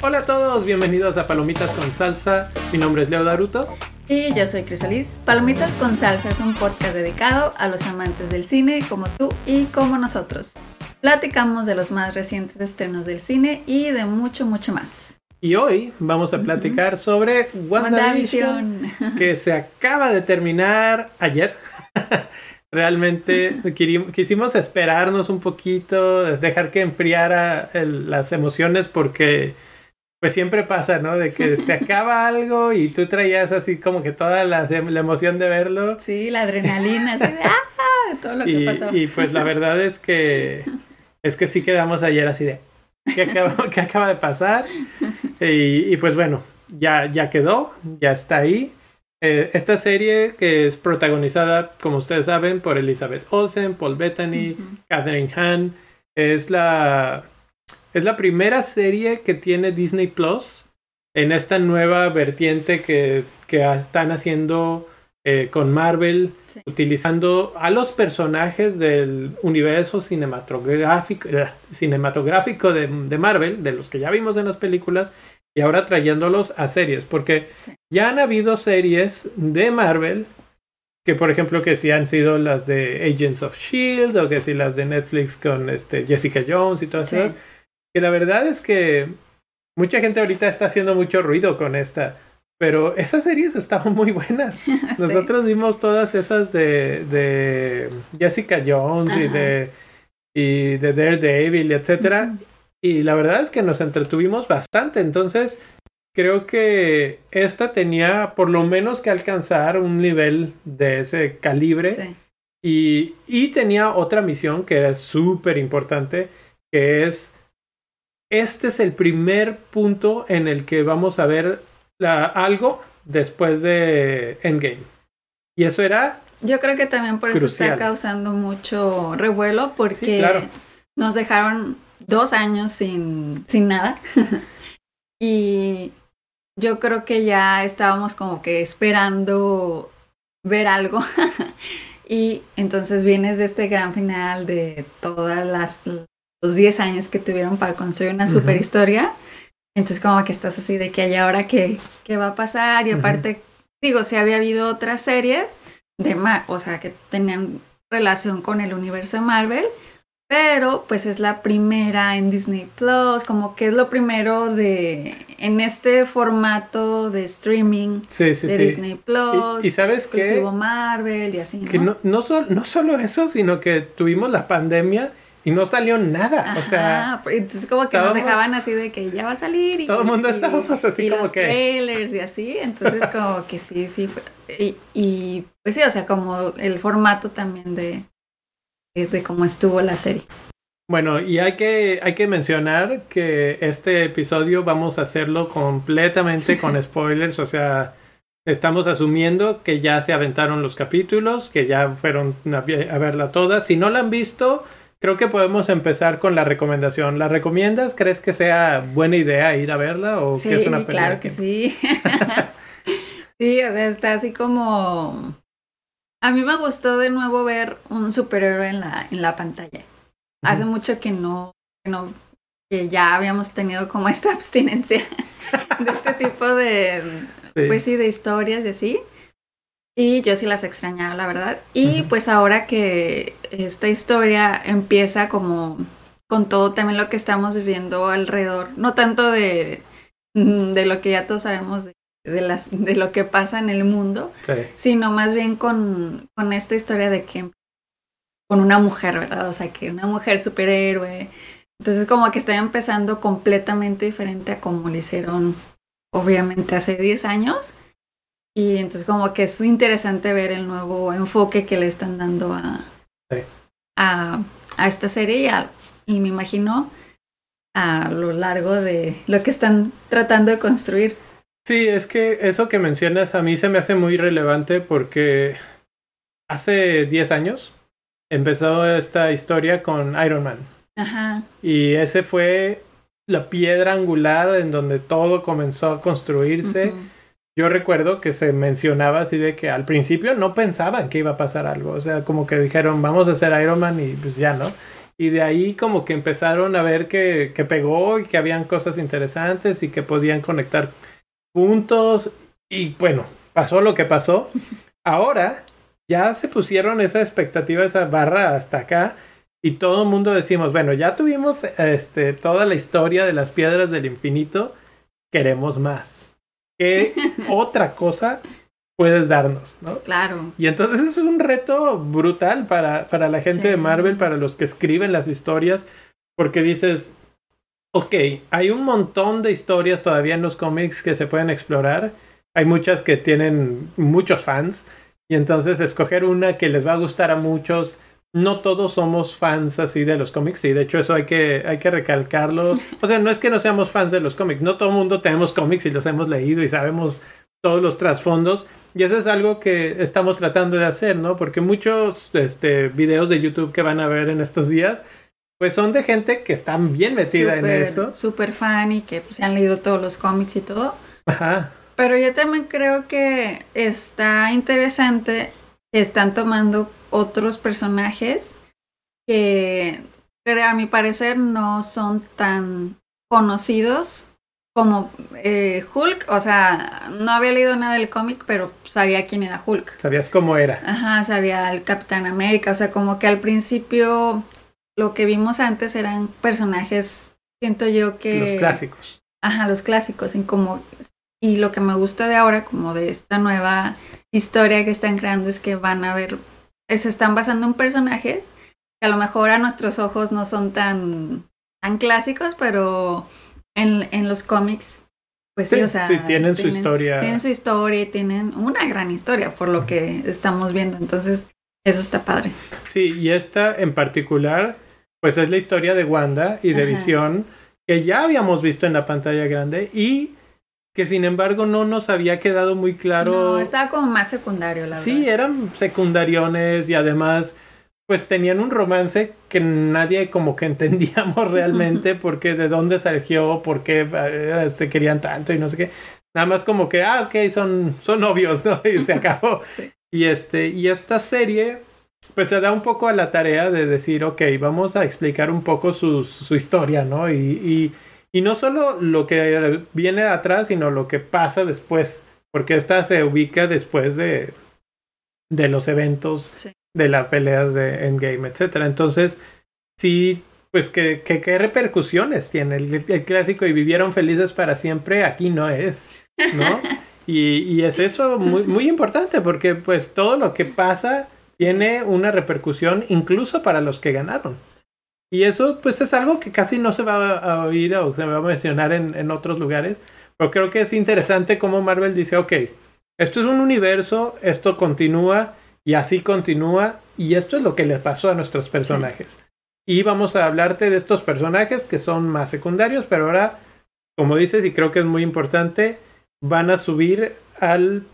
Hola a todos, bienvenidos a Palomitas con Salsa. Mi nombre es Leo Daruto. Y yo soy Crisolis. Palomitas con Salsa es un podcast dedicado a los amantes del cine como tú y como nosotros. Platicamos de los más recientes estrenos del cine y de mucho, mucho más. Y hoy vamos a platicar sobre WandaVision, que se acaba de terminar ayer. Realmente quisimos esperarnos un poquito, dejar que enfriara las emociones porque pues siempre pasa, ¿no? De que se acaba algo y tú traías así como que toda la, emoción de verlo. Sí, la adrenalina, así de ¡ah! Todo lo que pasó. Y pues la verdad es que es que sí quedamos ayer así de ¿qué acaba, ¿qué acaba de pasar? Y, pues bueno, ya, ya quedó, ya está ahí. Eh, esta serie que es protagonizada, como ustedes saben, por Elizabeth Olsen, Paul Bettany, Catherine Hahn, es la es la primera serie que tiene Disney Plus en esta nueva vertiente que, están haciendo eh, con Marvel, utilizando a los personajes del universo cinematográfico, eh, cinematográfico de, Marvel, de los que ya vimos en las películas, y ahora trayéndolos a series, porque ya han habido series de Marvel que por ejemplo que si han sido las de Agents of Shield o que si las de Netflix con este Jessica Jones y todas esas que la verdad es que mucha gente ahorita está haciendo mucho ruido con esta. Pero esas series estaban muy buenas. Nosotros vimos todas esas de, de Jessica Jones y de, y de Daredevil, etc. Y la verdad es que nos entretuvimos bastante. Entonces, creo que esta tenía por lo menos que alcanzar un nivel de ese calibre. Y, y tenía otra misión que era súper importante, que es este es el primer punto en el que vamos a ver algo después de Endgame. Y eso era. Yo creo que también por eso está causando mucho revuelo, porque nos dejaron dos años sin, sin nada. y yo creo que ya estábamos como que esperando ver algo. y entonces vienes de este gran final de todas las los 10 años que tuvieron para construir una super historia. Entonces como que estás así de que hay ahora qué, qué va a pasar y aparte, digo, si había habido otras series de o sea, que tenían relación con el universo de Marvel, pero pues es la primera en Disney Plus, como que es lo primero de en este formato de streaming de Disney Plus. Y, sabes que Marvel y así. Que no, no, no solo eso, sino que tuvimos la pandemia y no salió nada. o sea, pues, entonces como que nos dejaban así de que ya va a salir. Y, todo el mundo estábamos así y como los que. trailers y así. Entonces, como que sí, sí. y, y, pues sí, o sea, como el formato también de, de cómo estuvo la serie. Bueno, y hay que, hay que mencionar que este episodio vamos a hacerlo completamente con spoilers, o sea, estamos asumiendo que ya se aventaron los capítulos, que ya fueron a verla toda. Si no la han visto, creo que podemos empezar con la recomendación. ¿La recomiendas? ¿Crees que sea buena idea ir a verla o sí, que es una película? Claro que sí. sí, o sea, está así como. A mí me gustó de nuevo ver un superhéroe en la, en la pantalla. Hace mucho que no, que no, que ya habíamos tenido como esta abstinencia de este tipo de, pues sí, de historias y así. Y yo sí las extrañaba, la verdad. Y pues ahora que esta historia empieza como con todo también lo que estamos viviendo alrededor, no tanto de, mm, de lo que ya todos sabemos de, de, las, de lo que pasa en el mundo, sino más bien con, con esta historia de que con una mujer, ¿verdad? O sea, que una mujer superhéroe. Entonces como que está empezando completamente diferente a como lo hicieron obviamente hace 10 años. Y entonces como que es interesante ver el nuevo enfoque que le están dando a, a, a, esta serie y, y me imagino a lo largo de lo que están tratando de construir. Sí, es que eso que mencionas a mí se me hace muy relevante porque hace 10 años empezó esta historia con Iron Man. Ajá. Y ese fue la piedra angular en donde todo comenzó a construirse. Yo recuerdo que se mencionaba así de que al principio no pensaban que iba a pasar algo, o sea, como que dijeron, vamos a hacer Iron Man y pues ya, ¿no? Y de ahí como que empezaron a ver que, que pegó y que habían cosas interesantes y que podían conectar puntos y bueno, pasó lo que pasó. Ahora ya se pusieron esa expectativa, esa barra hasta acá y todo el mundo decimos, bueno, ya tuvimos este, toda la historia de las piedras del infinito, queremos más. ¿Qué otra cosa puedes darnos? ¿no? Claro. Y entonces es un reto brutal para, para la gente de Marvel, para los que escriben las historias, porque dices, ok, hay un montón de historias todavía en los cómics que se pueden explorar. Hay muchas que tienen muchos fans. Y entonces escoger una que les va a gustar a muchos no todos somos fans así de los cómics y de hecho eso hay que, hay que recalcarlo. O sea, no es que no seamos fans de los cómics, no todo el mundo tenemos cómics y los hemos leído y sabemos todos los trasfondos y eso es algo que estamos tratando de hacer, ¿no? Porque muchos este, videos de YouTube que van a ver en estos días pues son de gente que están bien metida en eso. Súper fan y que pues, se han leído todos los cómics y todo. Ajá. Pero yo también creo que está interesante están tomando otros personajes que a mi parecer no son tan conocidos como eh, Hulk, o sea, no había leído nada del cómic, pero sabía quién era Hulk. Sabías cómo era. Ajá, sabía el Capitán América, o sea, como que al principio lo que vimos antes eran personajes, siento yo que... Los clásicos. Ajá, los clásicos, y como... Y lo que me gusta de ahora, como de esta nueva historia que están creando, es que van a ver se están basando en personajes que a lo mejor a nuestros ojos no son tan, tan clásicos, pero en, en los cómics, pues sí, o sea, tienen, su historia. Tienen su historia y tienen una gran historia por lo que estamos viendo. Entonces, eso está padre. Sí, y esta en particular, pues es la historia de Wanda y de Visión, que ya habíamos visto en la pantalla grande y que sin embargo no nos había quedado muy claro. No, estaba como más secundario, la verdad. Sí, eran secundariones y además pues tenían un romance que nadie como que entendíamos realmente porque de dónde surgió, por qué eh, se querían tanto y no sé qué. Nada más como que, ah, ok, son, son novios, ¿no? Y se acabó. Y este, y esta serie, pues se da un poco a la tarea de decir, ok, vamos a explicar un poco su, su historia, ¿no? y y no solo lo que viene atrás, sino lo que pasa después. Porque esta se ubica después de, de los eventos, de las peleas de Endgame, etc. Entonces, sí, pues que, qué repercusiones tiene el, clásico y vivieron felices para siempre, aquí no es, ¿no? y, y es eso muy, muy importante porque pues todo lo que pasa tiene una repercusión incluso para los que ganaron. Y eso pues es algo que casi no se va a oír o se va a mencionar en, en otros lugares. Pero creo que es interesante cómo Marvel dice, ok, esto es un universo, esto continúa y así continúa y esto es lo que le pasó a nuestros personajes. Y vamos a hablarte de estos personajes que son más secundarios, pero ahora, como dices, y creo que es muy importante, van a subir al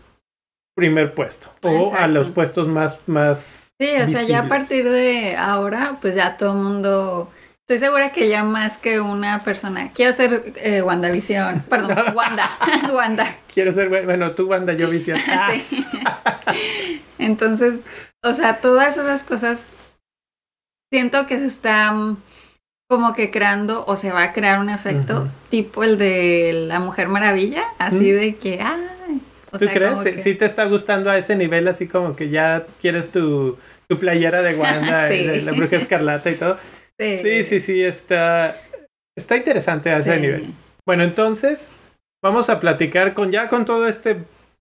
primer puesto o a los puestos más, más Sí, o sea, ya a partir de ahora, pues ya todo el mundo. Estoy segura que ya más que una persona. Quiero ser eh, WandaVision. Perdón, Wanda. Wanda. Quiero ser, bueno, tú Wanda, yo Visión. sí. Entonces, o sea, todas esas cosas siento que se están como que creando o se va a crear un efecto tipo el de la Mujer Maravilla, así de que, ay, ¿Tú crees? ¿Sí, te está gustando a ese nivel así como que ya quieres tu, tu playera de Wanda, de la bruja escarlata y todo? Sí, sí, sí, está, está interesante a ese nivel. Bueno, entonces vamos a platicar con ya con todo este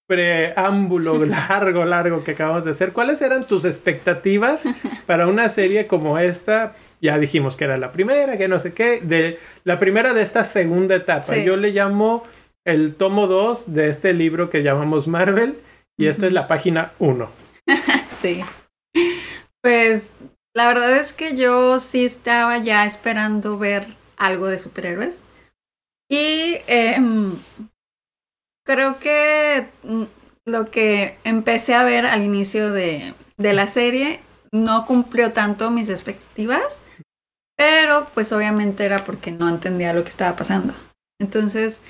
preámbulo largo, largo que acabamos de hacer. ¿Cuáles eran tus expectativas para una serie como esta? Ya dijimos que era la primera, que no sé qué, de la primera de esta segunda etapa. Yo le llamo el tomo 2 de este libro que llamamos Marvel y esta es la página 1. sí. Pues la verdad es que yo sí estaba ya esperando ver algo de superhéroes. Y em, creo que lo que empecé a ver al inicio de, de la serie no cumplió tanto mis expectativas, pero pues obviamente era porque no entendía lo que estaba pasando. Entonces,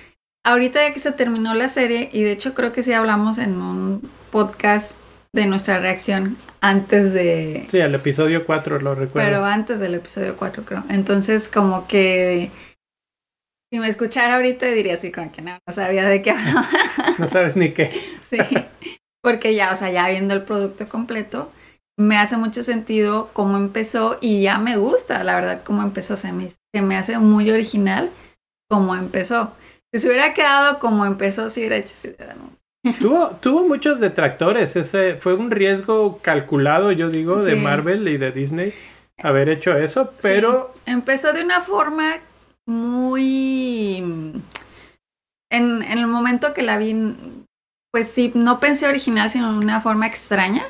ahorita ya que se terminó la serie, y de hecho creo que sí hablamos en un podcast de nuestra reacción antes de... Sí, el episodio 4 lo recuerdo. Pero antes del episodio 4 creo. Entonces como que... Si me escuchara ahorita diría así como que no, no sabía de qué hablaba. No sabes ni qué. Sí, porque ya, o sea, ya viendo el producto completo, me hace mucho sentido cómo empezó y ya me gusta, la verdad, cómo empezó. Se me, se me hace muy original cómo empezó. Si se hubiera quedado como empezó, si hubiera hecho Tuvo, tuvo muchos detractores. Ese fue un riesgo calculado, yo digo, de Marvel y de Disney haber hecho eso, pero. Empezó de una forma muy. En, en, el momento que la vi, pues sí, no pensé original, sino de una forma extraña.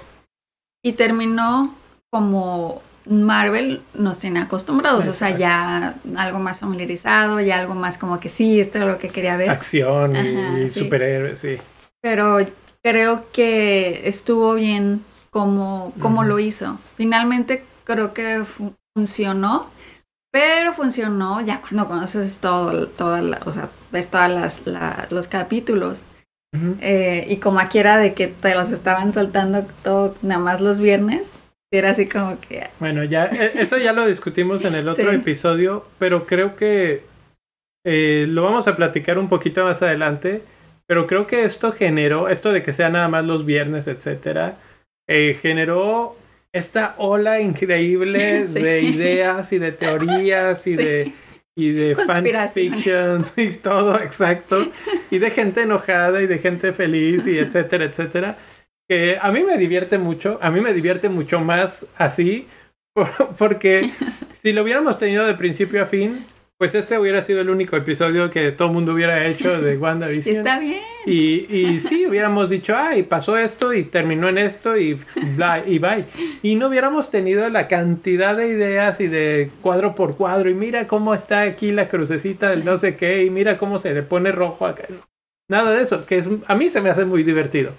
Y terminó como Marvel nos tiene acostumbrados, o sea, ya algo más familiarizado, ya algo más como que sí, esto es lo que quería ver. Acción y superhéroes, sí. Pero creo que estuvo bien como, como lo hizo. Finalmente creo que funcionó, pero funcionó ya cuando conoces todo, toda la, o sea, ves las, los capítulos. Eh, y como aquí era de que te los estaban soltando todo, nada más los viernes, era así como que... Bueno, ya, e, eso ya lo discutimos en el otro episodio, pero creo que eh, lo vamos a platicar un poquito más adelante, pero creo que esto generó, esto de que sea nada más los viernes, etcétera, eh, generó esta ola increíble de ideas y de teorías y de y de fanfiction y todo, exacto, y de gente enojada y de gente feliz y etcétera, etcétera que a mí me divierte mucho, a mí me divierte mucho más así, porque si lo hubiéramos tenido de principio a fin, pues este hubiera sido el único episodio que todo el mundo hubiera hecho de WandaVision. Está bien. Y, y sí, hubiéramos dicho, ay, pasó esto y terminó en esto y bla, y bye. Y no hubiéramos tenido la cantidad de ideas y de cuadro por cuadro. Y mira cómo está aquí la crucecita del no sé qué. Y mira cómo se le pone rojo acá. Nada de eso, que es, a mí se me hace muy divertido.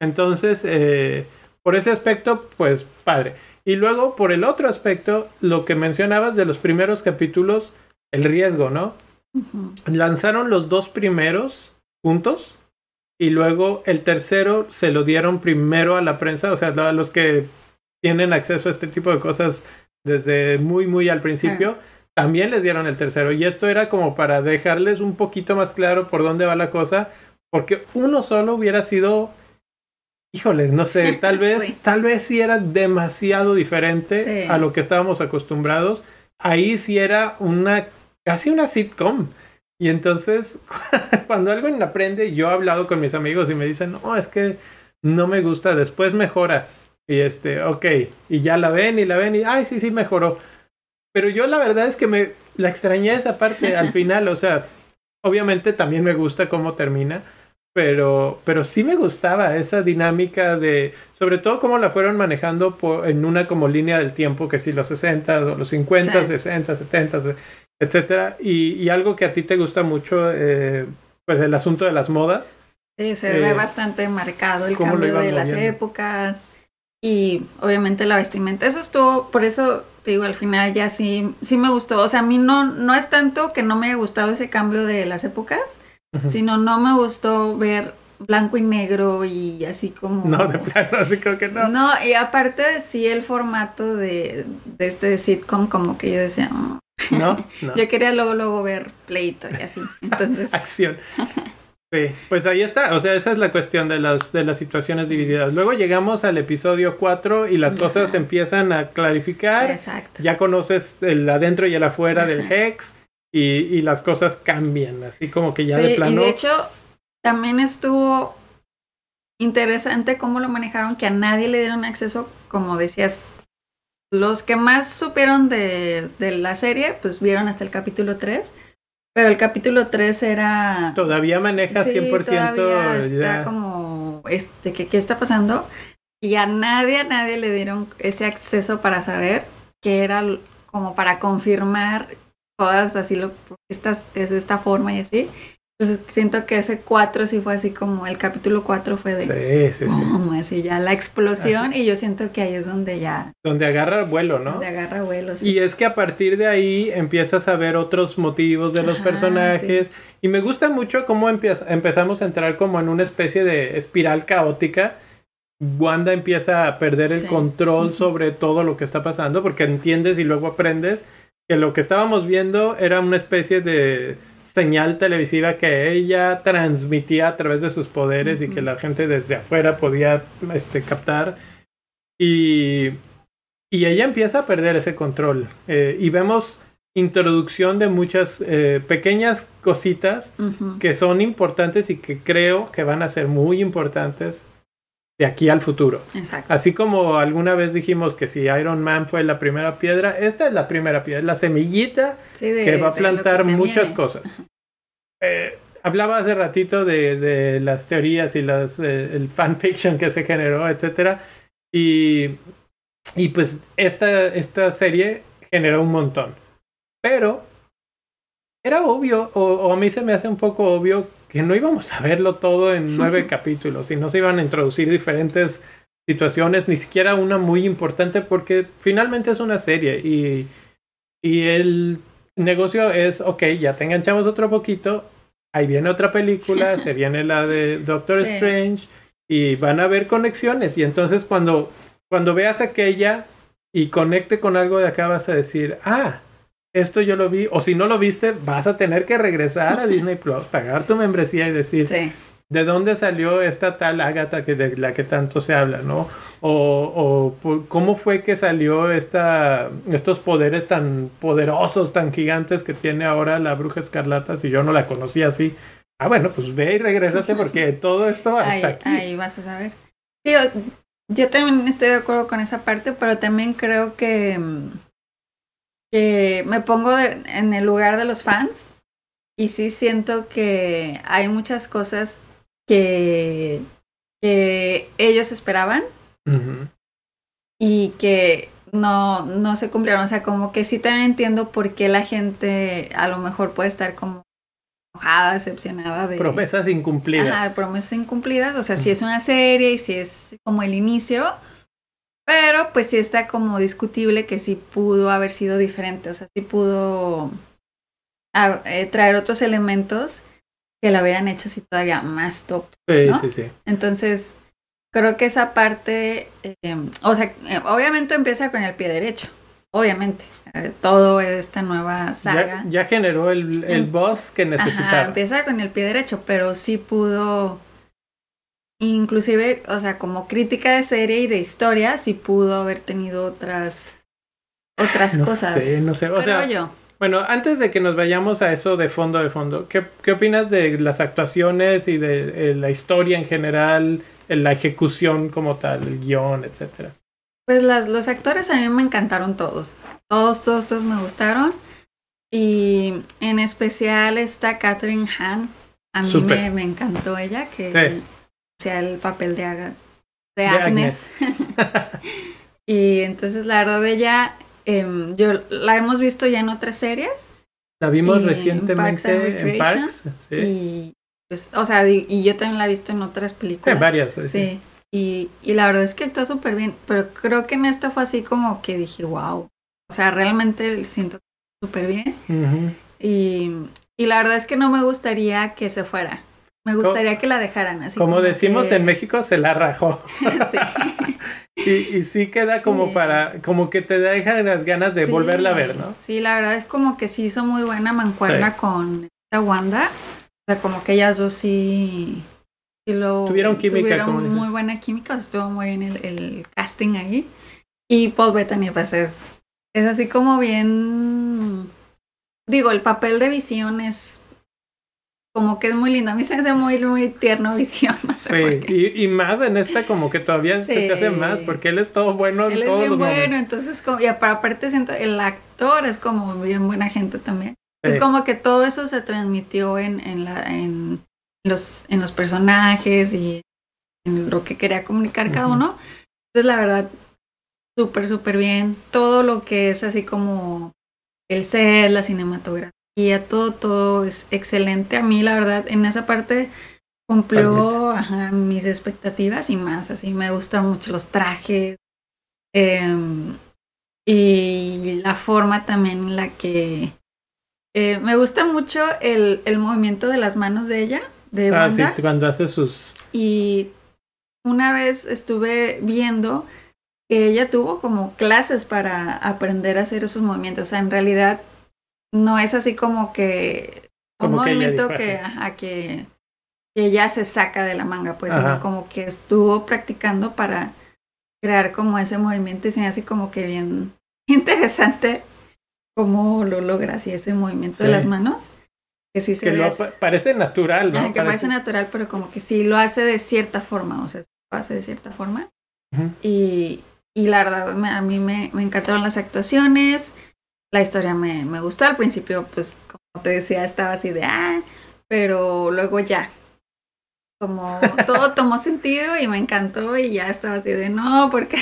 Entonces, eh, por ese aspecto, pues padre. Y luego, por el otro aspecto, lo que mencionabas de los primeros capítulos, el riesgo, ¿no? Lanzaron los dos primeros juntos y luego el tercero se lo dieron primero a la prensa, o sea, a los que tienen acceso a este tipo de cosas desde muy, muy al principio, también les dieron el tercero. Y esto era como para dejarles un poquito más claro por dónde va la cosa, porque uno solo hubiera sido híjole, no sé, tal vez, tal vez sí era demasiado diferente a lo que estábamos acostumbrados. Ahí sí era una, casi una sitcom. Y entonces, cuando alguien aprende, yo he hablado con mis amigos y me dicen, no, es que no me gusta, después mejora. Y este, ok, y ya la ven y la ven y, ay, sí, sí, mejoró. Pero yo la verdad es que me la extrañé esa parte al final, o sea, obviamente también me gusta cómo termina, pero, pero sí me gustaba esa dinámica de, sobre todo cómo la fueron manejando en una como línea del tiempo, que si los 60 o los 50, 60, 70, etcétera, y, y, algo que a ti te gusta mucho, eh, pues el asunto de las modas. Sí, se ve eh, bastante marcado el cambio de las épocas y obviamente la vestimenta. Eso estuvo, por eso te digo, al final ya sí, sí me gustó. O sea, a mí no, no es tanto que no me haya gustado ese cambio de las épocas, sino no me gustó ver blanco y negro y así como... No, de plano, así como que no. No, y aparte sí el formato de, de este sitcom como que yo decía... Mm". no, yo quería luego, luego ver pleito y así. Entonces... Acción. Sí, pues ahí está, o sea, esa es la cuestión de las, de las situaciones divididas. Luego llegamos al episodio 4 y las cosas empiezan a clarificar. Exacto. Ya conoces el adentro y el afuera del Hex y, las cosas cambian, así como que ya de plano. Y de hecho, también estuvo interesante cómo lo manejaron, que a nadie le dieron acceso, como decías, los que más supieron de, de la serie, pues vieron hasta el capítulo 3. Pero el capítulo 3 era... Todavía maneja 100%. Todavía está como, este, ¿qué, ¿qué está pasando? Y a nadie, a nadie le dieron ese acceso para saber que era como para confirmar todas así lo estas es de esta forma y así. Entonces siento que ese 4 sí fue así como, el capítulo 4 fue de... Sí, sí, sí. así ya la explosión y yo siento que ahí es donde ya... Donde agarra vuelo, ¿no? Donde agarra vuelo, sí. Y es que a partir de ahí empiezas a ver otros motivos de los Ajá, personajes. Y me gusta mucho cómo empieza- empezamos a entrar como en una especie de espiral caótica. Wanda empieza a perder el control sobre todo lo que está pasando porque entiendes y luego aprendes que lo que estábamos viendo era una especie de señal televisiva que ella transmitía a través de sus poderes y Ujú. que la gente desde afuera podía este, captar. Y, y ella empieza a perder ese control. Eh, y vemos introducción de muchas eh, pequeñas cositas Ujú. que son importantes y que creo que van a ser muy importantes de aquí al futuro. Exacto. Así como alguna vez dijimos que si Iron Man fue la primera piedra, esta es la primera piedra, la semillita Sí, de- que va a plantar muchas viene. cosas. Eh, hablaba hace ratito de, de las teorías y las, eh, el fanfiction que se generó, etcétera. Y, y pues esta, esta serie generó un montón. Pero era obvio, o, o a mí se me hace un poco obvio, que no íbamos a verlo todo en nueve capítulos y no se iban a introducir diferentes situaciones, ni siquiera una muy importante, porque finalmente es una serie y, y el negocio es, ok, ya te enganchamos otro poquito, ahí viene otra película, se viene la de Doctor Sí. Strange y van a haber conexiones y entonces cuando, cuando veas aquella y conecte con algo de acá vas a decir, ah, esto yo lo vi, o si no lo viste, vas a tener que regresar a Disney Plus, pagar tu membresía y decir, Sí. ¿de dónde salió esta tal Agatha que de la que tanto se habla, no? O, cómo fue que salió esta, estos poderes tan poderosos, tan gigantes que tiene ahora la bruja escarlata, si yo no la conocía así. Ah, bueno, pues ve y regrésate porque todo esto Ahí, hasta aquí. ahí vas a saber. Yo también estoy de acuerdo con esa parte, pero también creo que, mm, que me pongo de- en el lugar de los fans y sí siento que hay muchas cosas que, que ellos esperaban y que no, no se cumplieron. O sea, como que sí también entiendo por qué la gente a lo mejor puede estar como enojada, decepcionada de Promesas incumplidas. Ajá, promesas incumplidas. O sea, si es una serie y si es como el inicio. Pero pues sí está como discutible que sí pudo haber sido diferente. O sea, sí pudo ah, eh, traer otros elementos que la hubieran hecho así todavía más top. sí, ¿no? sí, sí. Entonces, creo que esa parte, eh, o sea, eh, obviamente empieza con el pie derecho. Obviamente. Eh, todo esta nueva saga. Ya, ya generó el, el Em- boss que Ajá, necesitaba. empieza con el pie derecho, pero sí pudo, inclusive, o sea, como crítica de serie y de historia, sí pudo haber tenido otras, otras no cosas. sé, no sé. O Creo sea, yo. Bueno, antes de que nos vayamos a eso de fondo de fondo, ¿qué, qué opinas de las actuaciones y de eh, la historia en general, eh, la ejecución como tal, el guion, etcétera? Pues las, los actores a mí me encantaron todos. Todos, todos, todos me gustaron. Y en especial esta Catherine Hahn. A mí me, me encantó ella, que Sí. Sea el papel de, Aga- de De Agnes. y entonces la verdad ella, em, yo la hemos visto ya en otras series. La vimos Y en Parks recientemente en. Parks, sí, Y pues, o sea, y, y yo también la he visto en otras películas. en varias. sí. Sí. Y, y la verdad es que actuó súper bien, pero creo que en esta fue así como que dije, wow. O sea, realmente siento súper bien. Y, y la verdad es que no me gustaría que se fuera. Me gustaría que la dejaran así. Como decimos que- en México, se la rajó. sí. Y, y sí queda como para, como que te deja las ganas de Sí. volverla a ver, ¿no? Sí, la verdad es como que sí hizo muy buena mancuerna con esta Wanda. O sea, como que ellas dos sí, lo Tuvieron química, tuvieron como muy buena química, o sea, estuvo muy bien el, el casting ahí. Y Paul Bettany, pues es, es así como bien. Digo, el papel de visión es como que es muy lindo. A mí se me hace muy, muy tierno visión. No sé Sí, y, y más en esta como que todavía se te hace Sí. más, porque él es todo bueno en Él es todos bien los bueno, momentos. entonces, como, y apa- aparte siento, el actor es como bien buena gente también. Entonces, Sí. como que todo eso se transmitió en, en, la, en, los, en los personajes y en lo que quería comunicar cada Ujú. uno. Entonces, la verdad, súper, súper bien. Todo lo que es así como el set, la cinematografía, y a todo, todo es excelente. A mí, la verdad, en esa parte cumplió ajá, mis expectativas y más. Así me gustan mucho los trajes em, y la forma también en la que eh, me gusta mucho el, el, movimiento de las manos de ella, de Ah, sí, cuando hace sus. Y una vez estuve viendo que ella tuvo como clases para aprender a hacer esos movimientos. O sea, en realidad no es así como que un Como que movimiento que, ajá, que, que ya se saca de la manga, pues, sino como que estuvo practicando para crear como ese movimiento y se me hace como que bien interesante cómo lo logra así ese movimiento de las manos. Que sí se Que lo, parece natural, ¿no? Ajá, que parece natural, pero como que sí lo hace de cierta forma, o sea, lo hace de cierta forma. Y, y la verdad, me- a mí me, me encantaron las actuaciones, la historia me, me gustó. Al principio, pues, como te decía, estaba así de, ah, pero luego ya, como todo tomó sentido y me encantó y ya estaba así de, no, ¿por qué?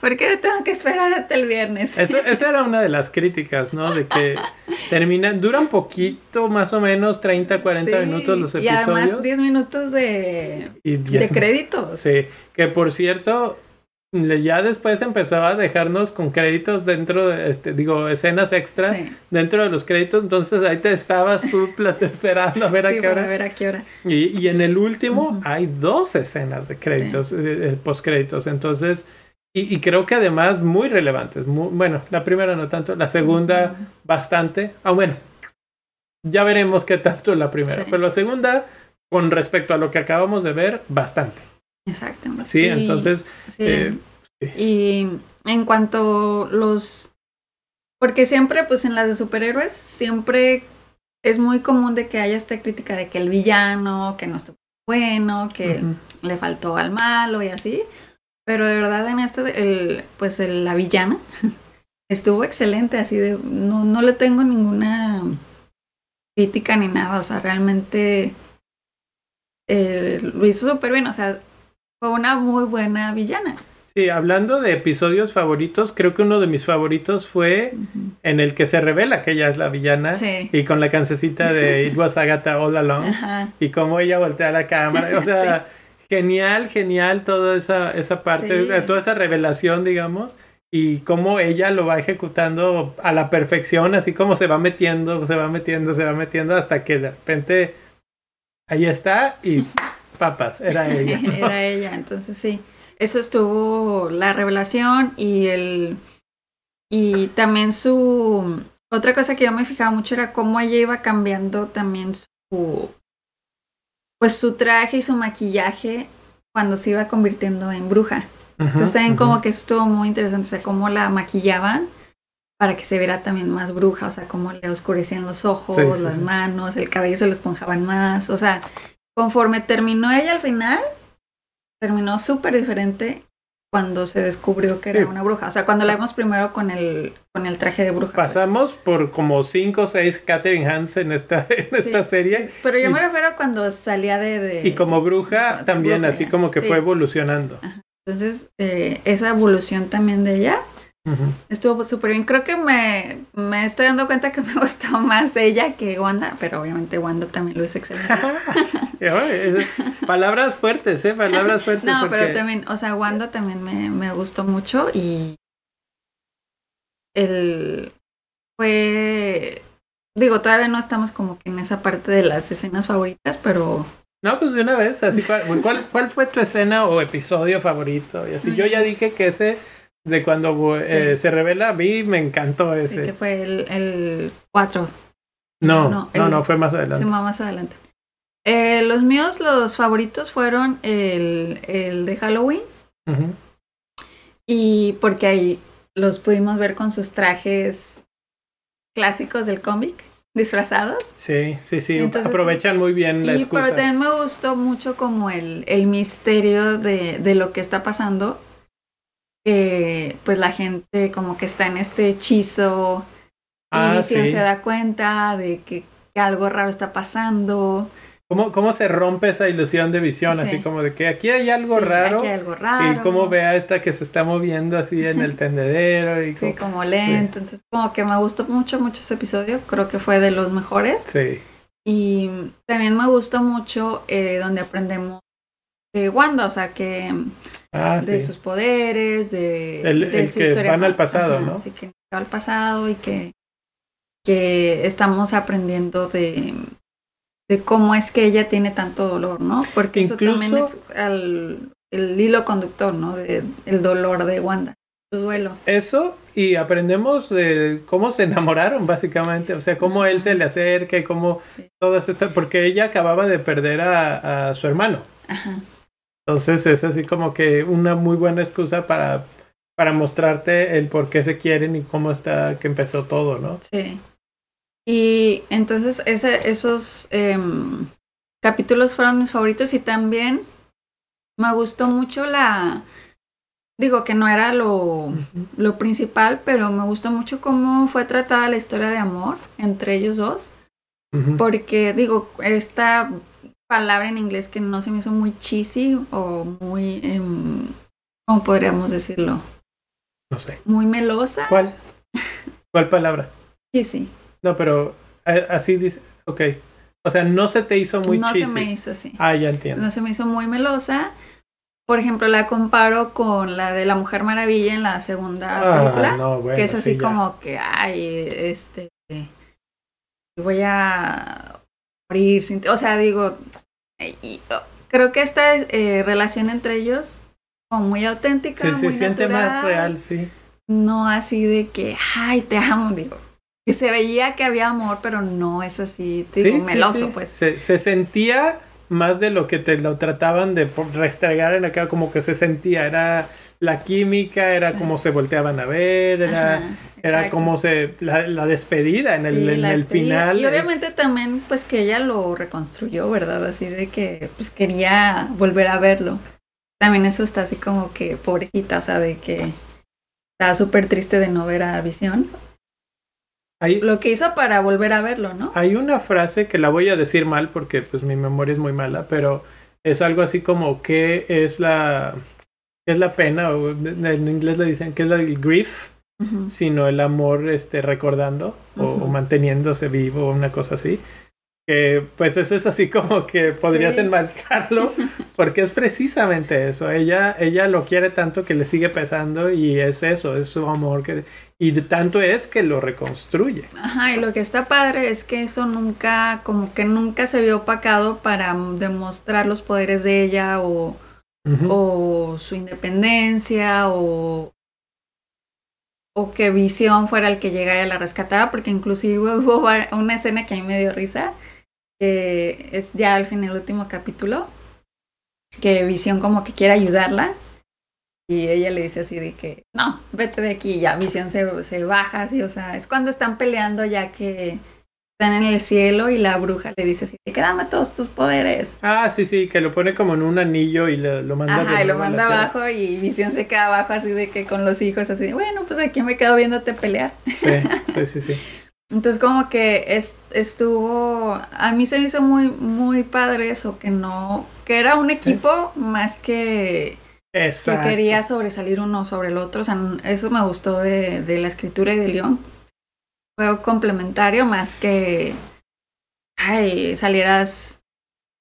¿Por qué tengo que esperar hasta el viernes? Eso, eso era una de las críticas, ¿no? De que terminan, duran poquito, más o menos 30, 40 Sí, minutos los Y además episodios. 10 minutos de, Y, y de créditos. Sí, que por cierto, ya después empezaba a dejarnos con créditos dentro de, este, digo, escenas extra Sí. dentro de los créditos, entonces ahí te estabas tú esperando a ver a Sí, qué hora. ver a qué hora. Y, y en el último hay dos escenas de créditos, eh, eh, postcréditos, entonces, y, y creo que además muy relevantes. mu- bueno, la primera no tanto, la segunda bastante. Ah, bueno, ya veremos qué tanto la primera, Sí. pero la segunda, con respecto a lo que acabamos de ver, bastante. Exactamente. Sí, Y- entonces, sí. eh, y en cuanto los... Porque siempre, pues en las de superhéroes, siempre es muy común de que haya esta crítica de que el villano, que no está bueno, que le faltó al malo y así. Pero de verdad en este, el, pues el- la villana estuvo excelente, así de... No, no le tengo ninguna crítica ni nada, o sea, realmente eh, lo hizo súper bien, o sea, fue una muy buena villana. Sí, hablando de episodios favoritos, creo que uno de mis favoritos fue Ujú. en el que se revela que ella es la villana Sí. y con la cancecita de It was Agatha All Along Ajá. y cómo ella voltea la cámara. O sea, genial, genial toda esa, esa parte, Sí. toda esa revelación, digamos, y cómo ella lo va ejecutando a la perfección, así como se va metiendo, se va metiendo, se va metiendo, hasta que de repente ahí está y papas, era ella. ¿no? Era ella, entonces sí. Eso estuvo la revelación y el y también su otra cosa que yo me fijaba mucho era cómo ella iba cambiando también su pues su traje y su maquillaje cuando se iba convirtiendo en bruja. Entonces también como que eso estuvo muy interesante, o sea, cómo la maquillaban para que se viera también más bruja, o sea, cómo le oscurecían los ojos, Sí, sí, las sí. manos, el cabello se lo esponjaban más, o sea, conforme terminó ella al final, terminó súper diferente cuando se descubrió que era una bruja, o sea, cuando la vimos primero con el, con el traje de bruja. pues. Pasamos por como cinco o seis Catherine Hans en esta, en Sí, esta serie. Pero yo Y- me refiero a cuando salía de... de- Y como bruja de también, bruja, así como que Sí. fue evolucionando. Entonces, eh, esa evolución también de ella Estuvo súper bien. Creo que me, me estoy dando cuenta que me gustó más ella que Wanda, pero obviamente Wanda también lo hizo excelente. Palabras fuertes, ¿eh? Palabras fuertes. No, porque- pero también, o sea, Wanda también me, me gustó mucho y el fue digo, todavía no estamos como que en esa parte de las escenas favoritas, pero No, pues de una vez, así cuál, ¿cuál, cuál fue tu escena o episodio favorito? Y así yo ya dije que ese de cuando eh, Sí. se revela a mí me encantó sí ese. que fue el, el 4, no, no, no, el- no, fue más adelante. va más adelante. Eh, los míos, los favoritos fueron el, el de Halloween. Y porque ahí los pudimos ver con sus trajes clásicos del cómic, disfrazados. Sí, sí, sí. Entonces, aprovechan muy bien la Y excusa. pero también me gustó mucho como el, el misterio de, de lo que está pasando. Que pues la gente como que está en este hechizo. Ah, y Vision sí. se da cuenta de que, que algo raro está pasando. ¿Cómo, ¿Cómo se rompe esa ilusión de visión? Así como de que aquí hay algo Sí, raro. aquí hay algo raro. Y cómo ve a esta que se está moviendo así en el tendedero. Y Sí, como- como lento. Entonces, como que me gustó mucho, mucho ese episodio. Creo que fue de los mejores. Sí. Y también me gustó mucho eh, donde aprendemos de Wanda, o sea, que Ah, de sí. sus poderes, de, El- de el su que historia. van al Ajá, pasado, ¿no? Sí, que al pasado y que, que estamos aprendiendo de, de cómo es que ella tiene tanto dolor, ¿no? Porque eso Incluso- también es al- el hilo conductor, ¿no? De, el dolor de Wanda, su duelo. Eso y aprendemos de cómo se enamoraron básicamente, o sea, cómo él se le acerca y cómo Sí. todas estas, porque ella acababa de perder a, a su hermano. Ajá. Entonces es así como que una muy buena excusa para, para mostrarte el por qué se quieren y cómo está que empezó todo, ¿no? Sí. Y entonces ese, esos em, capítulos fueron mis favoritos y también me gustó mucho la... Digo que no era lo, lo principal, pero me gustó mucho cómo fue tratada la historia de amor entre ellos dos. Porque, digo, esta palabra en inglés que no se me hizo muy cheesy o muy, em, ¿cómo podríamos decirlo? No sé. Muy melosa. ¿Cuál? ¿Cuál palabra? Cheesy. No, pero eh, así dice, ok. O sea, no se te hizo muy no cheesy. se me hizo así. Ah, ya entiendo. No se me hizo muy melosa. Por ejemplo, la comparo con la de la Mujer Maravilla en la segunda Ah, película. no, bueno, que es así sí, como que, ay, este, voy a morir sin... ti". O sea, digo, y, oh, creo que esta eh, relación entre ellos como muy auténtica, Sí, se muy siente más real, sí. No así de que, ay, te amo, digo. Que se veía que había amor, pero no es así, te digo, Sí, meloso, pues. Se, se sentía más de lo que te lo trataban de restregar en la cara, como que se sentía, era la química, era Sí. como se volteaban a ver, era, Ajá, era se, la, la despedida en el, en el final. Y obviamente es- también, pues que ella lo reconstruyó, ¿verdad? Así de que, pues quería volver a verlo. También eso está así como que pobrecita, o sea, de que está súper triste de no ver a Visión. hay, Lo que hizo para volver a verlo, ¿no? hay una frase que la voy a decir mal porque pues mi memoria es muy mala, pero es algo así como que es la, es la pena, o en inglés le dicen que es el grief. Ujú. sino el amor este recordando o, o Ujú. manteniéndose vivo una cosa así que pues eso es así como que podrías Sí. enmarcarlo porque es precisamente eso ella ella lo quiere tanto que le sigue pesando y es eso es su amor que y de tanto es que lo reconstruye Ajá, y lo que está padre es que eso nunca, como que nunca se vio opacado para demostrar los poderes de ella o, O su independencia o, o que Visión fuera el que llegara y la rescatara, porque inclusive hubo una escena que a mí me dio risa, que es ya al fin el último capítulo, que Visión como que quiere ayudarla y ella le dice así de que, no, vete de aquí y ya, Visión se, se baja así, o sea, es cuando están peleando ya que están en el cielo y la bruja le dice así, de que dame todos tus poderes. ah sí sí que lo pone como en un anillo y le- lo manda Ajá, y lo manda tierra. abajo y Visión se queda abajo así de que con los hijos así bueno, pues aquí me quedo viéndote pelear. sí sí sí sí Entonces como que es- estuvo, a mí se me hizo muy, muy padre eso, que no, que era un equipo más que, que Exacto. quería sobresalir uno sobre el otro, o sea, eso me gustó de, de la escritura y de León. Complementario más que, ay, salieras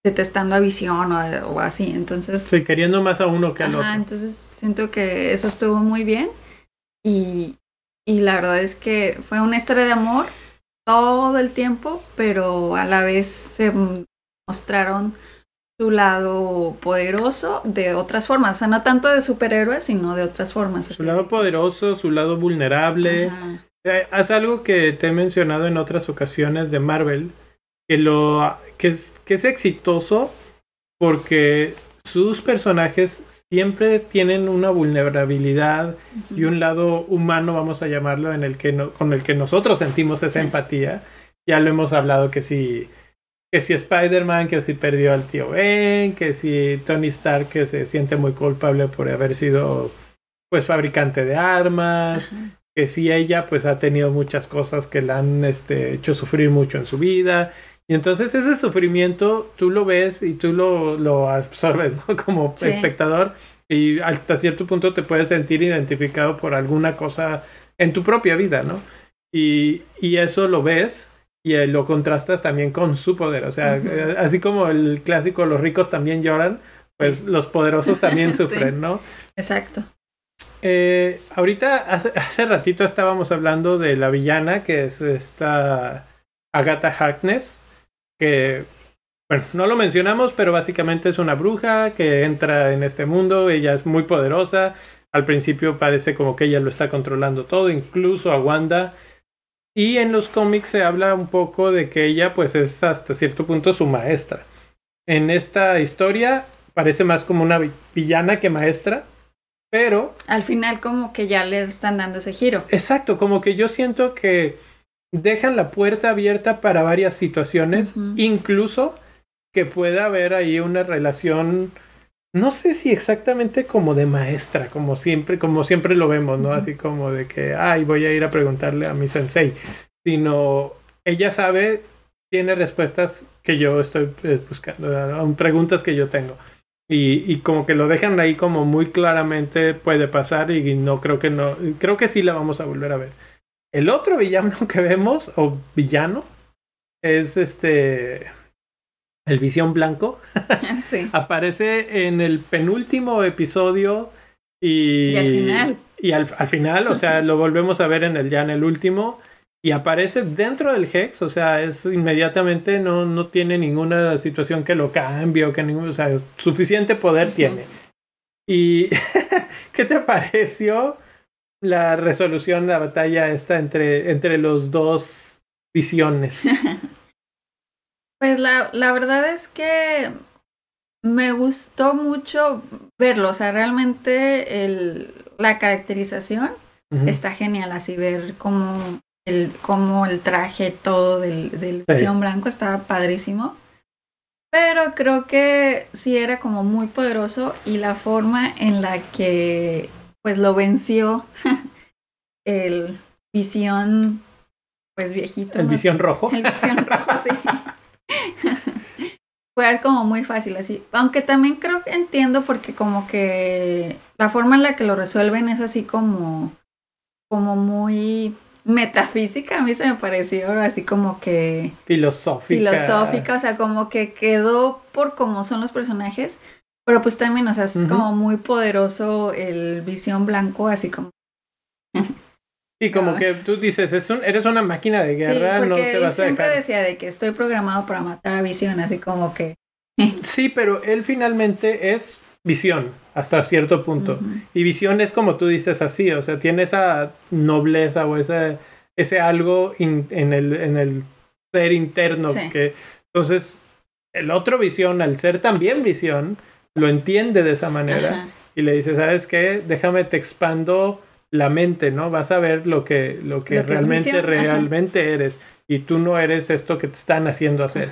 detestando a Visión o, o así, entonces... Sí, queriendo más a uno que al Ajá, otro. entonces siento que eso estuvo muy bien y, y la verdad es que fue una historia de amor todo el tiempo, pero a la vez se mostraron su lado poderoso de otras formas, o sea, no tanto de superhéroes, sino de otras formas. su así lado de- poderoso su lado vulnerable. Ajá, Haz algo que te he mencionado en otras ocasiones de Marvel, que lo que es, que es exitoso porque sus personajes siempre tienen una vulnerabilidad y un lado humano, vamos a llamarlo, en el que no- con el que nosotros sentimos esa Sí. empatía. Ya lo hemos hablado que si que si Spider-Man, que si perdió al tío Ben, que si Tony Stark que se siente muy culpable por haber sido pues fabricante de armas. Que sí ella pues ha tenido muchas cosas que la han este, hecho sufrir mucho en su vida. Y entonces ese sufrimiento tú lo ves y tú lo, lo absorbes, ¿no? Como espectador y hasta cierto punto te puedes sentir identificado por alguna cosa en tu propia vida, ¿no? Y, y eso lo ves y eh, lo contrastas también con su poder. O sea, eh, así como el clásico los ricos también lloran, pues los poderosos también sufren, ¿no? Exacto. Eh, ahorita, hace, hace, ratito estábamos hablando de la villana, que es esta Agatha Harkness, que, bueno, no lo mencionamos, pero básicamente es una bruja que entra en este mundo, ella es muy poderosa, al principio parece como que ella lo está controlando todo, incluso a Wanda. Y en los cómics se habla un poco de que ella pues es hasta cierto punto su maestra. En esta historia parece más como una villana que maestra, pero... Al final como que ya le están dando ese giro. Exacto, como que yo siento que dejan la puerta abierta para varias situaciones, incluso que pueda haber ahí una relación, no sé si exactamente como de maestra, como siempre, como siempre lo vemos, ¿no? Así como de que, ay, voy a ir a preguntarle a mi sensei, sino ella sabe, tiene respuestas que yo estoy eh, buscando, preguntas que yo tengo. Y, y, como que lo dejan ahí como muy claramente puede pasar y no creo que no, creo que sí la vamos a volver a ver. El otro villano que vemos, o villano, es este. El Visión Blanco. Sí. Aparece en el penúltimo episodio y. Y al final. Y al, al, final, o sea, lo volvemos a ver en el ya en el último. Y aparece dentro del Hex, o sea, es inmediatamente, no, no tiene ninguna situación que lo cambie o que ningún, o sea, suficiente poder tiene. Y, ¿qué te pareció? la resolución, la batalla está entre, entre los dos visiones. pues la, la verdad es que me gustó mucho verlo, o sea, realmente el, la caracterización está genial, así ver cómo el, cómo el traje todo del, del visión blanco estaba padrísimo. Pero creo que sí era como muy poderoso y la forma en la que pues lo venció el visión, pues viejito. El visión rojo. El visión rojo, sí. Fue como muy fácil así. Aunque también creo que entiendo porque como que la forma en la que lo resuelven es así como, como muy metafísica. A mí se me pareció así como que... Filosófica. Filosófica, o sea, como que quedó por cómo son los personajes. Pero pues también, o sea, es como muy poderoso el visión blanco, así como... Y como que tú dices, es un, eres una máquina de guerra, no te vas a dejar. siempre decía de que estoy programado para matar a Visión, así como que... sí, pero él finalmente es Visión, hasta cierto punto. Y Visión es como tú dices así, o sea, tiene esa nobleza o ese, ese algo en, el, en el ser interno que... Entonces, el otro Visión, al ser también Visión, lo entiende de esa manera y le dice, ¿sabes qué? Déjame te expando la mente, ¿no? Vas a ver lo que, lo que, realmente, realmente eres y tú no eres esto que te están haciendo hacer.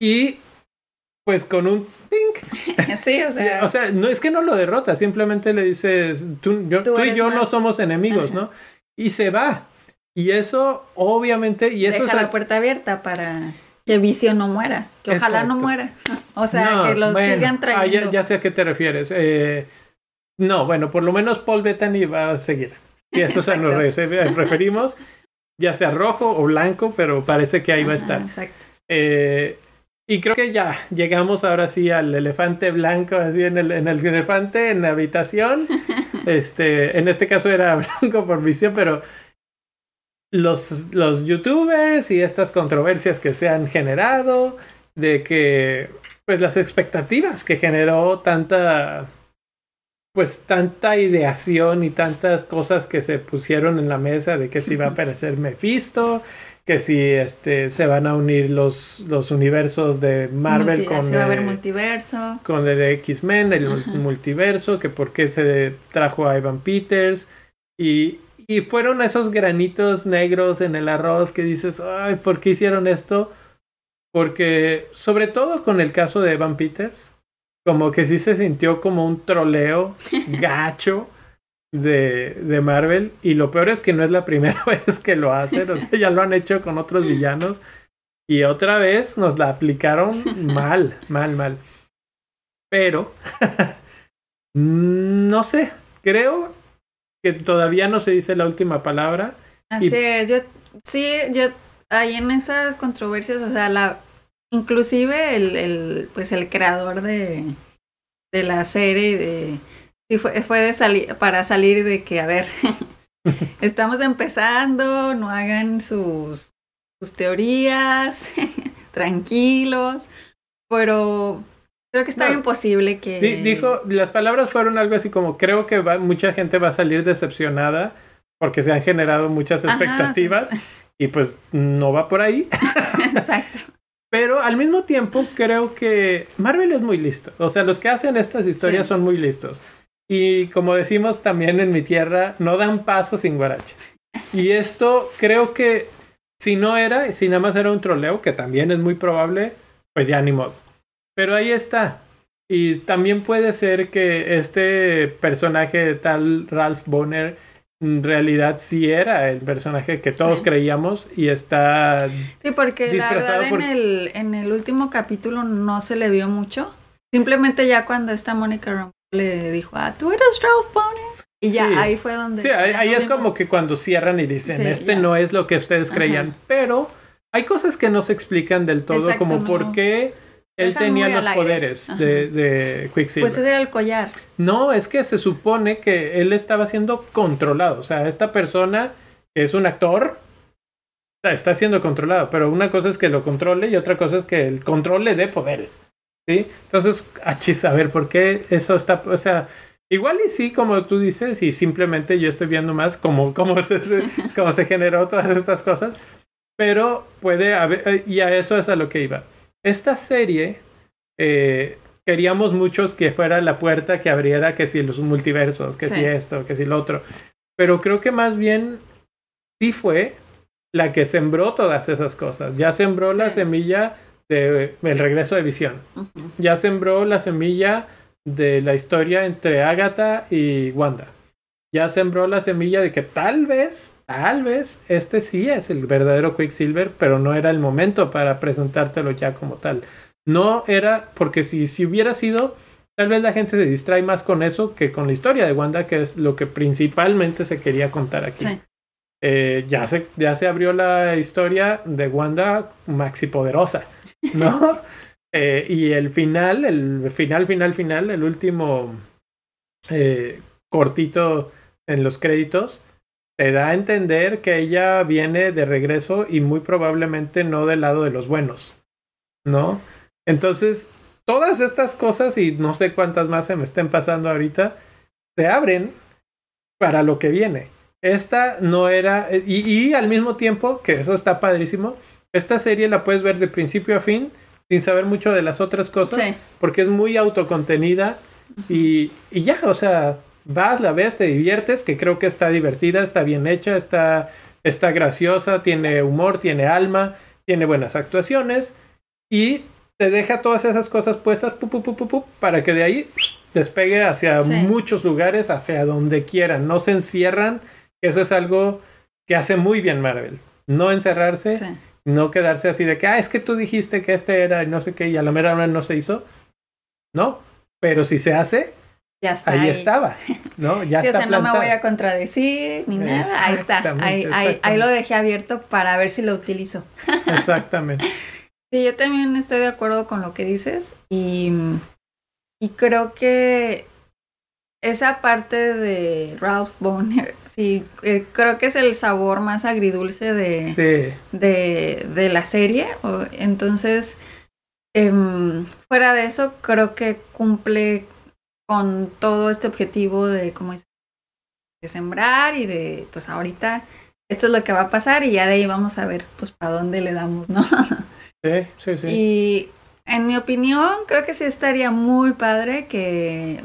Y pues con un ping. sí, o sea. o sea, no es que no lo derrota, simplemente le dices, tú, yo, tú, y yo no somos enemigos, ¿no? Y se va. Y eso, obviamente, y eso Deja la puerta abierta para que Vicio no muera, que ojalá no muera. O sea, que lo sigan ah, trayendo. ya, sé a qué te refieres. Eh, no, bueno, por lo menos Paul Bettany va a seguir. Si eso se nos referimos, ya sea rojo o blanco, pero parece que ahí va a estar. Exacto. Eh, y creo que ya llegamos ahora sí al elefante blanco, así en el, en el elefante en la habitación. Este, en este caso era blanco por visión, pero los, los youtubers y estas controversias que se han generado, de que pues las expectativas que generó tanta pues tanta ideación y tantas cosas que se pusieron en la mesa de que si va a aparecer Mephisto, que si este se van a unir los, los universos de Marvel con va a haber multiverso. con el de X-Men, el multiverso, que por qué se trajo a Ivan Peters. Y, y fueron esos granitos negros en el arroz que dices, ay, ¿por qué hicieron esto? Porque, sobre todo con el caso de Evan Peters, como que sí se sintió como un troleo gacho de, de Marvel. Y lo peor es que no es la primera vez que lo hacen, o sea, ya lo han hecho con otros villanos. Y otra vez nos la aplicaron mal, mal, mal. Pero, no sé, creo que todavía no se dice la última palabra. Así es, yo, sí, yo, ahí en esas controversias, o sea, la, inclusive el, el pues el creador de, de la serie, de, sí fue, fue de salir, para salir de que, a ver, estamos empezando, no hagan sus, sus teorías, tranquilos, pero creo que está imposible que... Dijo, las palabras fueron algo así como, creo que va, mucha gente va a salir decepcionada porque se han generado muchas expectativas y pues no va por ahí. Exacto. Pero al mismo tiempo creo que Marvel es muy listo. O sea, los que hacen estas historias son muy listos. Y como decimos también en mi tierra, no dan paso sin guaracha. Y esto creo que si no era, si nada más era un troleo, que también es muy probable, pues ya ni modo. Pero ahí está. Y también puede ser que este personaje tal Ralph Bonner en realidad sí era el personaje que todos creíamos y está sí porque la verdad en el en el último capítulo no se le vio mucho simplemente ya cuando esta Mónica le dijo ah tú eres Ralph Bonner y ya ahí fue donde sí ahí, es como que cuando cierran y dicen este no es lo que ustedes creían pero hay cosas que no se explican del todo como por qué él tenía los poderes de, de, Quicksilver. Pues ese era el collar. No, es que se supone que él estaba siendo controlado. O sea, esta persona es un actor, está siendo controlado. Pero una cosa es que lo controle y otra cosa es que el control le dé poderes. ¿Sí? Entonces, achis, a ver, ¿por qué eso está? O sea, igual y sí, como tú dices, y simplemente yo estoy viendo más cómo, cómo, se, cómo se generó todas estas cosas. Pero puede haber, y a eso es a lo que iba esta serie eh, queríamos muchos que fuera la puerta que abriera que si los multiversos, que si esto, que si lo otro. Pero creo que más bien sí fue la que sembró todas esas cosas. Ya sembró la semilla del el regreso de visión. Ya sembró la semilla de la historia entre Agatha y Wanda. Ya sembró la semilla de que tal vez, tal vez, este sí es el verdadero Quicksilver, pero no era el momento para presentártelo ya como tal. No era, porque si, si hubiera sido, tal vez la gente se distrae más con eso que con la historia de Wanda, que es lo que principalmente se quería contar aquí. Eh, ya, se, ya se abrió la historia de Wanda maxi poderosa, ¿no? Eh, y el final, el final, final, final, el último eh, cortito en los créditos, te da a entender que ella viene de regreso y muy probablemente no del lado de los buenos, ¿no? Entonces, todas estas cosas y no sé cuántas más se me estén pasando ahorita, se abren para lo que viene. Esta no era, y, y al mismo tiempo, que eso está padrísimo, esta serie la puedes ver de principio a fin sin saber mucho de las otras cosas, porque es muy autocontenida y, y ya, o sea, vas, la ves, te diviertes, que creo que está divertida, está bien hecha, está, está graciosa, tiene humor, tiene alma, tiene buenas actuaciones y te deja todas esas cosas puestas para que de ahí despegue hacia muchos lugares, hacia donde quieran. No se encierran. Eso es algo que hace muy bien Marvel. No encerrarse, no quedarse así de que, ah, es que tú dijiste que este era y no sé qué, y a la mera hora no se hizo. No, pero si se hace, ya está ahí, estaba, ¿no? Ya sí, está o sea, no me voy a contradecir ni nada. Ahí está. Ahí, ahí, ahí, lo dejé abierto para ver si lo utilizo. Exactamente. sí, yo también estoy de acuerdo con lo que dices y, y creo que esa parte de Ralph Bonner, sí, eh, creo que es el sabor más agridulce de, de, de la serie. Entonces, em, fuera de eso, creo que cumple con todo este objetivo de cómo es de sembrar y de pues ahorita esto es lo que va a pasar y ya de ahí vamos a ver pues para dónde le damos, ¿no? Sí, sí, sí. Y en mi opinión creo que sí estaría muy padre que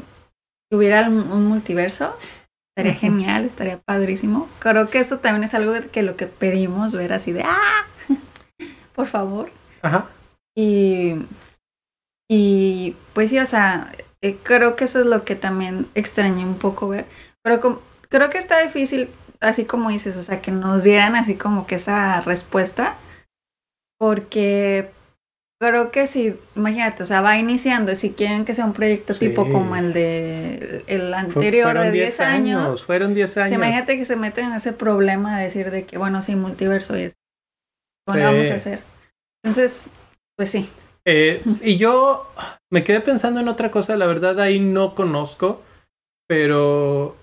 hubiera un multiverso. Estaría genial, estaría padrísimo. Creo que eso también es algo que lo que pedimos ver así de ¡ah! Por favor. Ajá. Y, y pues sí, o sea, eh, creo que eso es lo que también extrañé un poco ver. Pero creo que está difícil, así como dices, o sea, que nos dieran así como que esa respuesta. porque creo que si, imagínate, o sea, va iniciando, si quieren que sea un proyecto tipo Sí. como el de el anterior fueron de 10 años, Fueron 10 o sea, años. imagínate que se meten en ese problema de decir de que, bueno, sí, multiverso y es, ¿cómo le Sí. vamos a hacer? Entonces, pues sí. Eh, y yo me quedé pensando en otra cosa, la verdad ahí no conozco, pero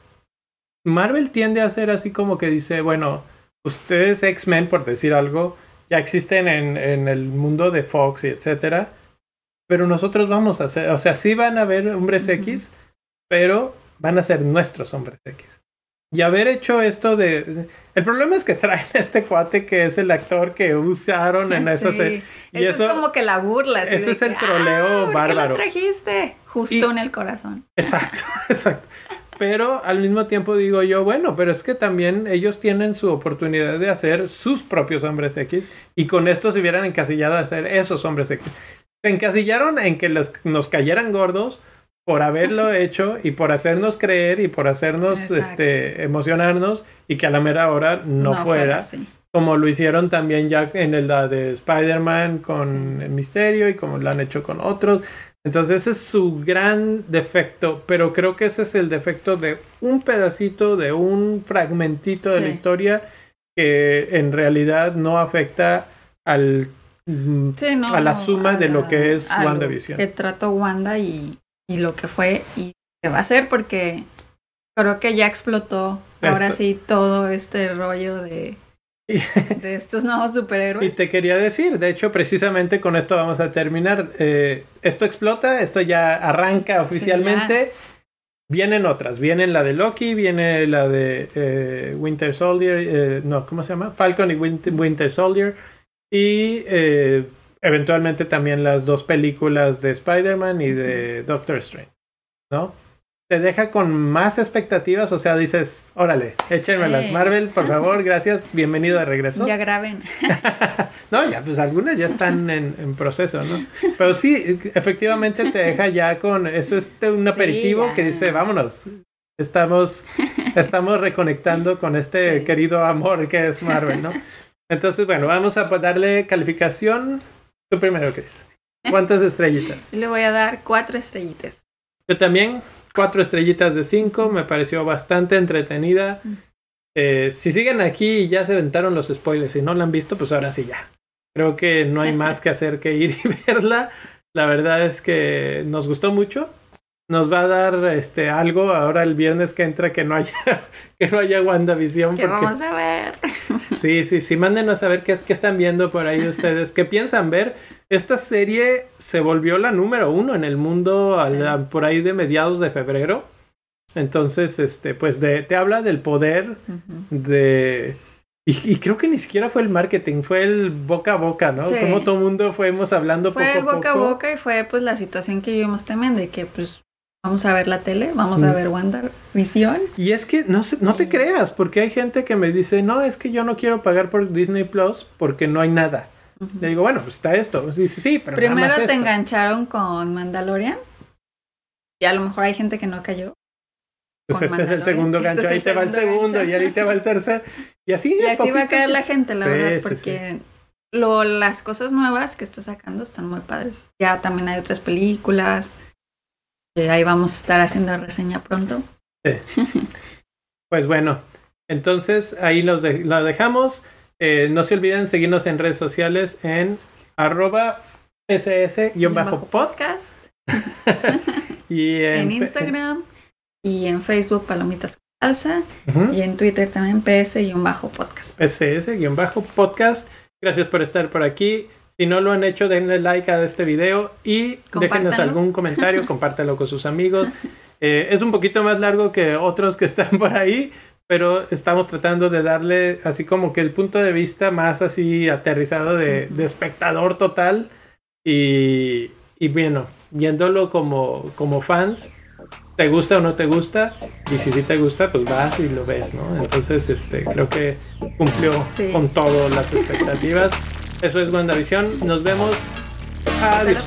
Marvel tiende a ser así como que dice, bueno, ustedes X-Men, por decir algo, ya existen en, en el mundo de Fox y etcétera, pero nosotros vamos a hacer, o sea, sí van a haber hombres. X, pero van a ser nuestros hombres X. Y haber hecho esto de... El problema es que traen a este cuate que es el actor que usaron en esa Sí. serie. Y eso, es como que la burla. ese de es el troleo "Ah, ¿por qué bárbaro". lo trajiste? Justo Y- en el corazón. Exacto, exacto. Pero al mismo tiempo digo yo, bueno, pero es que también ellos tienen su oportunidad de hacer sus propios hombres X y con esto se hubieran encasillado a hacer esos hombres X. Se encasillaron en que los- nos cayeran gordos por haberlo hecho y por hacernos creer y por hacernos Exacto. este, emocionarnos y que a la mera hora no, fuera así. como lo hicieron también ya en el de Spider-Man con Sí. el Misterio y como lo han hecho con otros. Entonces ese es su gran defecto, pero creo que ese es el defecto de un pedacito, de un fragmentito de la historia que en realidad no afecta al mm, Sí, no, a la suma a de lo que es WandaVision. Que trató Wanda y, y lo que fue y que va a ser, porque creo que ya explotó ahora Esto- sí todo este rollo de, de estos nuevos Y superhéroes. te quería decir, de hecho, precisamente con esto vamos a terminar. Eh, esto explota, esto ya arranca oficialmente. Vienen otras, vienen la de Loki, viene la de eh, Winter Soldier, eh, no, ¿cómo se llama? Falcon y Winter, Winter Soldier. Y eh, eventualmente también las dos películas de Spider-Man y de Doctor Strange, ¿no? Te deja con más expectativas, o sea, dices, órale, échenmelas, Sí. Marvel, por favor, gracias, bienvenido de regreso. Ya graben. No, ya, pues algunas ya están en, en proceso, ¿no? Pero sí, efectivamente te deja ya con, eso es de un aperitivo que dice, vámonos, estamos, estamos reconectando con este Sí. querido amor que es Marvel, ¿no? Entonces, bueno, vamos a darle calificación. Tú primero, Chris. ¿Cuántas estrellitas? Le voy a dar cuatro estrellitas. Yo también, cuatro estrellitas de cinco, me pareció bastante entretenida. Eh, si siguen aquí y ya se aventaron los spoilers y no la han visto, pues ahora sí ya. Creo que no hay más que hacer que ir y verla. La verdad es que nos gustó mucho. Nos va a dar este algo ahora el viernes que entra que no haya que no haya WandaVision Que porque vamos a ver. Sí, sí, sí, mándenos a ver qué, qué están viendo por ahí ustedes, qué piensan ver. Esta serie se volvió la número uno en el mundo a la- Sí. por ahí de mediados de febrero. Entonces, este, pues de, te habla del poder de... Y, y creo que ni siquiera fue el marketing, fue el boca a boca, ¿no? Sí. Como todo mundo fuimos hablando Fue poco a boca a poco. boca y fue pues la situación que vivimos también de que pues vamos a ver la tele, vamos a ver WandaVision. Y es que no, no te creas, porque hay gente que me dice, no, es que yo no quiero pagar por Disney Plus porque no hay nada. Le digo, bueno, pues está esto. Dice, sí, pero nada Primero más te esto". engancharon con Mandalorian. Y a lo mejor hay gente que no cayó. Pues este es el segundo Este gancho, ahí te va el segundo gancho. y ahí te va el tercer. Y así, Y así va a caer la gente, la Sí, verdad, sí, porque Lo, las cosas nuevas que está sacando están muy padres. Ya también hay otras películas. Que ahí vamos a estar haciendo reseña pronto. Pues bueno, entonces ahí los de- lo dejamos. Eh, no se olviden seguirnos en redes sociales en arroba ss-pod podcast. y en, En Instagram y en Facebook Palomitas. Ujú. Y en Twitter también PS-podcast. ss-podcast. Gracias por estar por aquí. Si no lo han hecho, denle like a este video y déjenos algún comentario, compártelo con sus amigos. Eh, es un poquito más largo que otros que están por ahí, pero estamos tratando de darle así como que el punto de vista más así aterrizado de, de espectador total y, y bueno, viéndolo como, como fans, te gusta o no te gusta, y si sí te gusta, pues vas y lo ves, ¿no? Entonces, este, creo que cumplió Sí. con todas las expectativas. Eso es WandaVision. Nos vemos. Adiós.